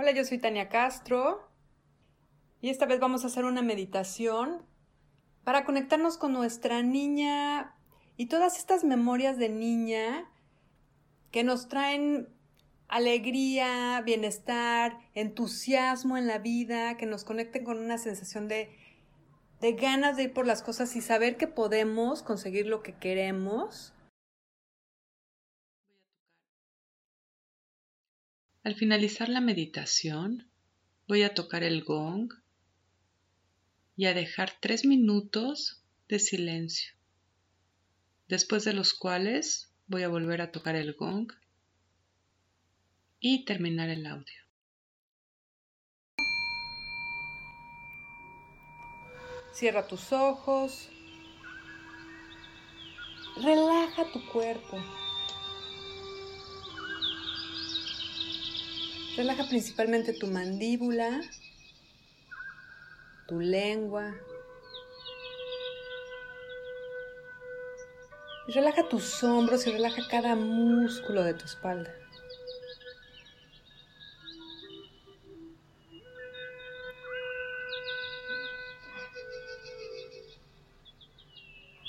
Hola, yo soy Tania Castro y esta vez vamos a hacer una meditación para conectarnos con nuestra niña y todas estas memorias de niña que nos traen alegría, bienestar, entusiasmo en la vida, que nos conecten con una sensación de, de ganas de ir por las cosas y saber que podemos conseguir lo que queremos. Al finalizar la meditación, voy a tocar el gong y a dejar tres minutos de silencio, después de los cuales voy a volver a tocar el gong y terminar el audio. Cierra tus ojos. Relaja tu cuerpo. Relaja principalmente tu mandíbula, tu lengua. relaja tus hombros y relaja cada músculo de tu espalda.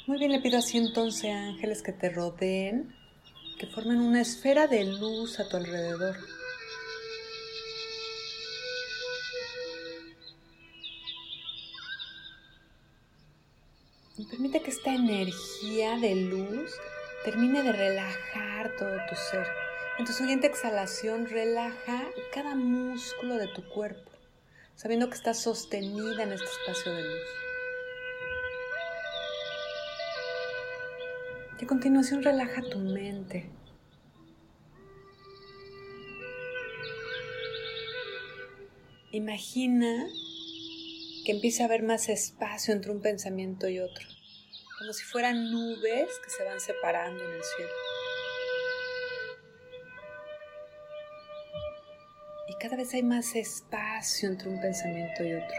Muy bien, le pido a 111 ángeles que te rodeen, que formen una esfera de luz a tu alrededor. Energía de luz termine de relajar todo tu ser. En tu siguiente exhalación, relaja cada músculo de tu cuerpo, sabiendo que estás sostenida en este espacio de luz. Y a continuación, relaja tu mente. Imagina que empiece a haber más espacio entre un pensamiento y otro, como si fueran nubes que se van separando en el cielo. Y cada vez hay más espacio entre un pensamiento y otro.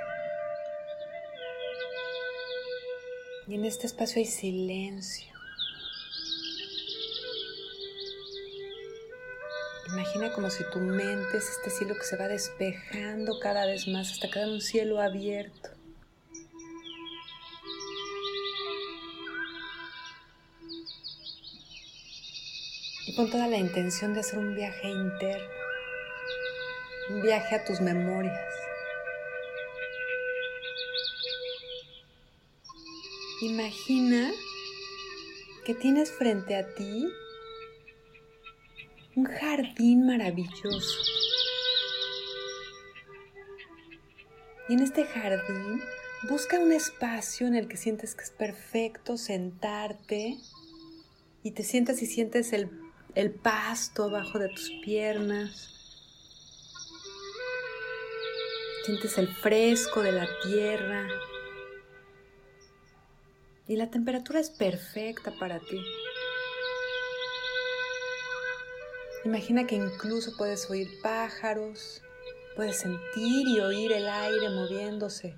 Y en este espacio hay silencio. Imagina como si tu mente es este cielo que se va despejando cada vez más hasta quedar un cielo abierto. Con toda la intención de hacer un viaje interno, un viaje a tus memorias. Imagina que tienes frente a ti un jardín maravilloso. Y en este jardín busca un espacio en el que sientes que es perfecto sentarte y te sientas y sientes el, el pasto abajo de tus piernas. Sientes el fresco de la tierra. Y la temperatura es perfecta para ti. Imagina que incluso puedes oír pájaros, puedes sentir y oír el aire moviéndose.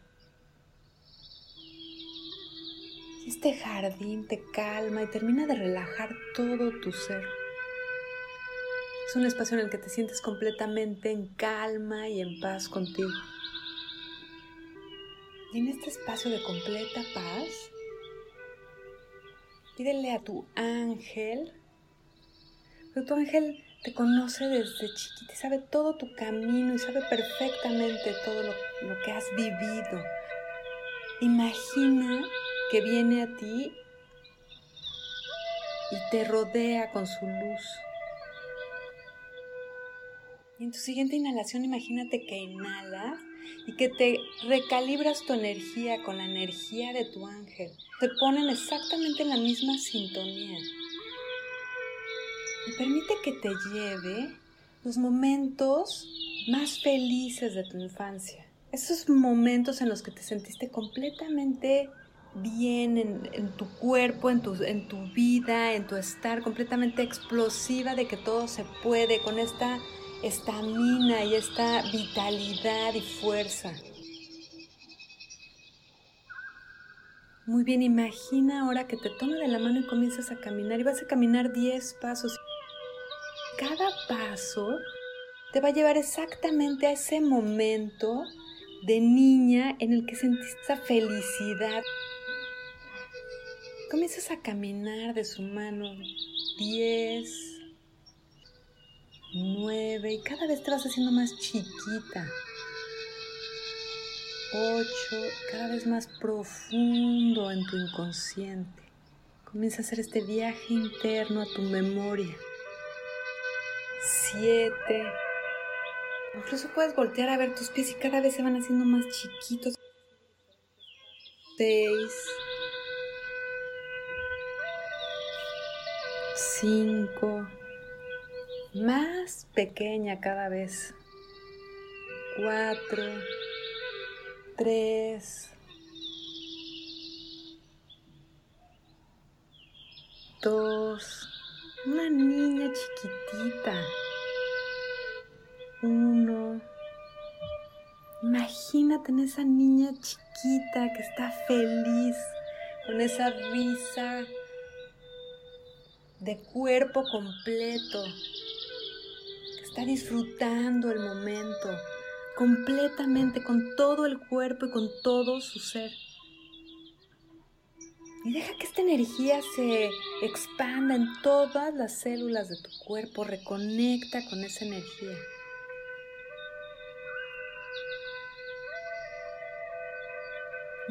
Este jardín te calma y termina de relajar todo tu ser. Es un espacio en el que te sientes completamente en calma y en paz contigo. Y en este espacio de completa paz, pídele a tu ángel, pero tu ángel te conoce desde chiquita sabe todo tu camino y sabe perfectamente todo lo, que has vivido. Imagina que viene a ti y te rodea con su luz. Y en tu siguiente inhalación imagínate que inhalas y que te recalibras tu energía con la energía de tu ángel. Te ponen exactamente en la misma sintonía y permite que te lleve los momentos más felices de tu infancia. Esos momentos en los que te sentiste completamente bien en, tu cuerpo, en tu, en tu vida, en tu estar completamente explosiva de que todo se puede, con esta estamina y esta vitalidad y fuerza. Muy bien, imagina ahora que te toma de la mano y comienzas a caminar y vas a caminar 10 pasos cada paso te va a llevar exactamente a ese momento de niña en el que sentiste esa felicidad. Comienzas a caminar de su mano 10, 9 y cada vez te vas haciendo más chiquita. 8, cada vez más profundo en tu inconsciente. Comienza a hacer este viaje interno a tu memoria. 7. Incluso puedes voltear a ver tus pies y cada vez se van haciendo más chiquitos. 6. 5. Más pequeña cada vez. 4. 3. 2. Una niña chiquitita. Uno. Imagínate en esa niña chiquita que está feliz, con esa risa de cuerpo completo, está disfrutando el momento completamente con todo el cuerpo y con todo su ser. Y deja que esta energía se expanda en todas las células de tu cuerpo, reconecta con esa energía.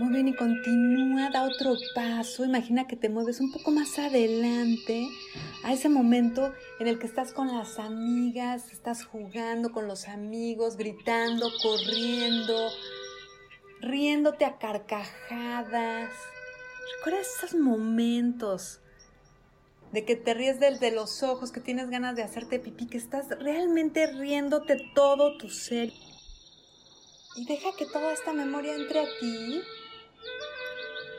Muy bien, y continúa, da otro paso. Imagina que te mueves un poco más adelante a ese momento en el que estás con las amigas, estás jugando con los amigos, gritando, corriendo, riéndote a carcajadas. Recuerda esos momentos de que te ríes del de los ojos, que tienes ganas de hacerte pipí, que estás realmente riéndote todo tu ser. Y deja que toda esta memoria entre a ti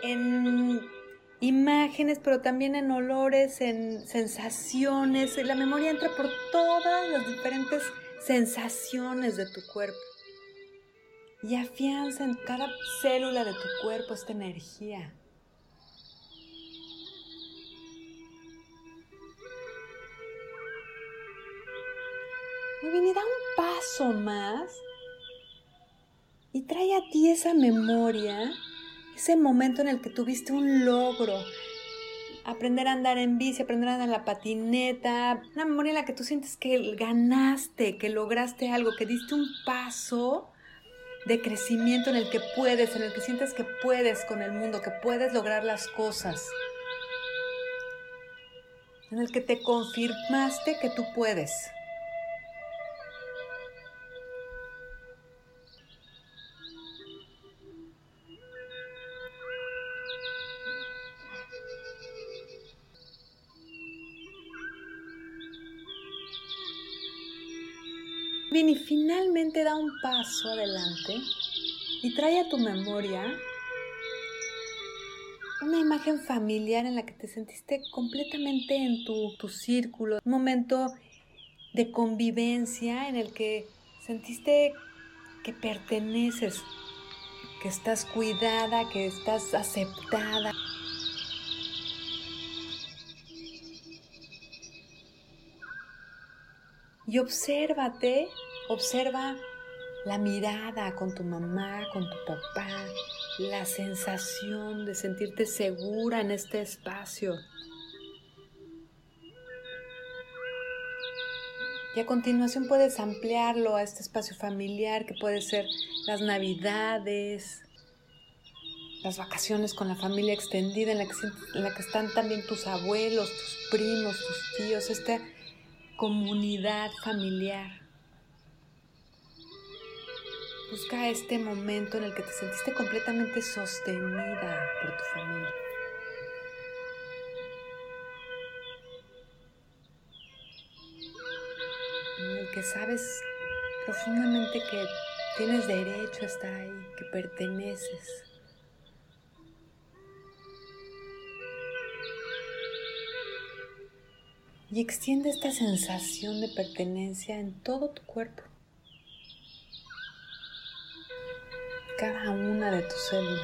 en imágenes, pero también en olores, en sensaciones. La memoria entra por todas las diferentes sensaciones de tu cuerpo. Y afianza en cada célula de tu cuerpo esta energía. Muy bien, y da un paso más y trae a ti esa memoria ese momento en el que tuviste un logro, aprender a andar en bici, aprender a andar en la patineta, una memoria en la que tú sientes que ganaste, que lograste algo, que diste un paso de crecimiento en el que puedes, en el que sientes que puedes con el mundo, que puedes lograr las cosas, en el que te confirmaste que tú puedes. Bien, y finalmente da un paso adelante y trae a tu memoria una imagen familiar en la que te sentiste completamente en tu, tu círculo, un momento de convivencia en el que sentiste que perteneces, que estás cuidada, que estás aceptada. Y obsérvate, observa la mirada con tu mamá, con tu papá, la sensación de sentirte segura en este espacio. Y a continuación puedes ampliarlo a este espacio familiar que puede ser las navidades, las vacaciones con la familia extendida en la que, en la que están también tus abuelos, tus primos, tus tíos, este comunidad familiar. Busca este momento en el que te sentiste completamente sostenida por tu familia. En el que sabes profundamente que tienes derecho a estar ahí, que perteneces. Y extiende esta sensación de pertenencia en todo tu cuerpo. Cada una de tus células.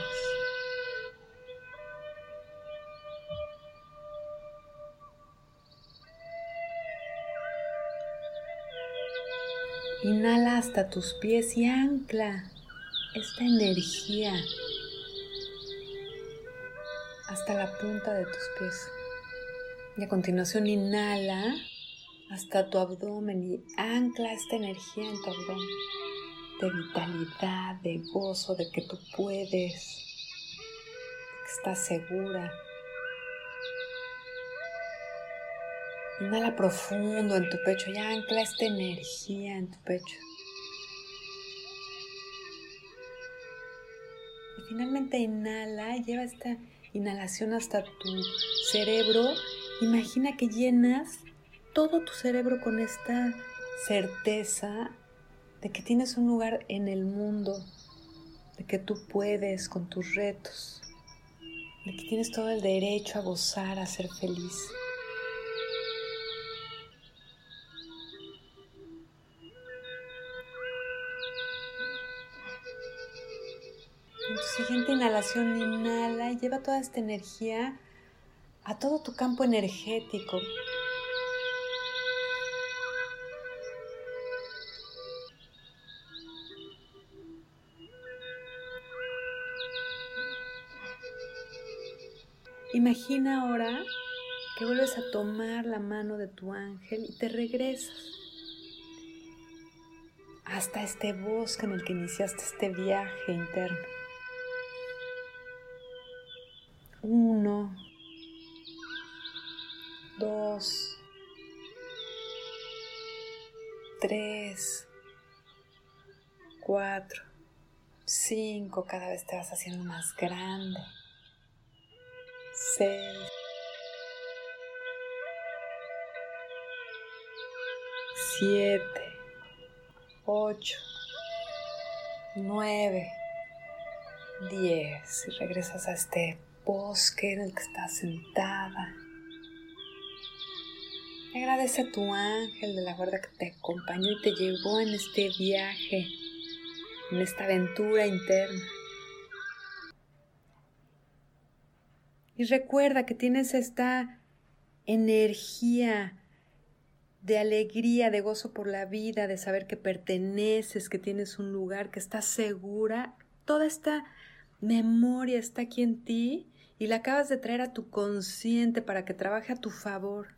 Inhala hasta tus pies y ancla esta energía hasta la punta de tus pies. Y a continuación inhala hasta tu abdomen y ancla esta energía en tu abdomen de vitalidad, de gozo, de que tú puedes, de que estás segura. Inhala profundo en tu pecho y ancla esta energía en tu pecho. Y finalmente inhala, lleva esta inhalación hasta tu cerebro. Imagina que llenas todo tu cerebro con esta certeza de que tienes un lugar en el mundo, de que tú puedes con tus retos, de que tienes todo el derecho a gozar, a ser feliz. En tu siguiente inhalación, inhala y lleva toda esta energía a todo tu campo energético. Imagina ahora que vuelves a tomar la mano de tu ángel y te regresas hasta este bosque en el que iniciaste este viaje interno. Uno, dos, tres, cuatro, cinco, cada vez te vas haciendo más grande. Seis, siete, ocho, nueve, diez. Y regresas a este bosque en el que estás sentada. Agradece a tu ángel de la guarda que te acompañó y te llevó en este viaje, en esta aventura interna. Y recuerda que tienes esta energía de alegría, de gozo por la vida, de saber que perteneces, que tienes un lugar, que estás segura. Toda esta memoria está aquí en ti y la acabas de traer a tu consciente para que trabaje a tu favor.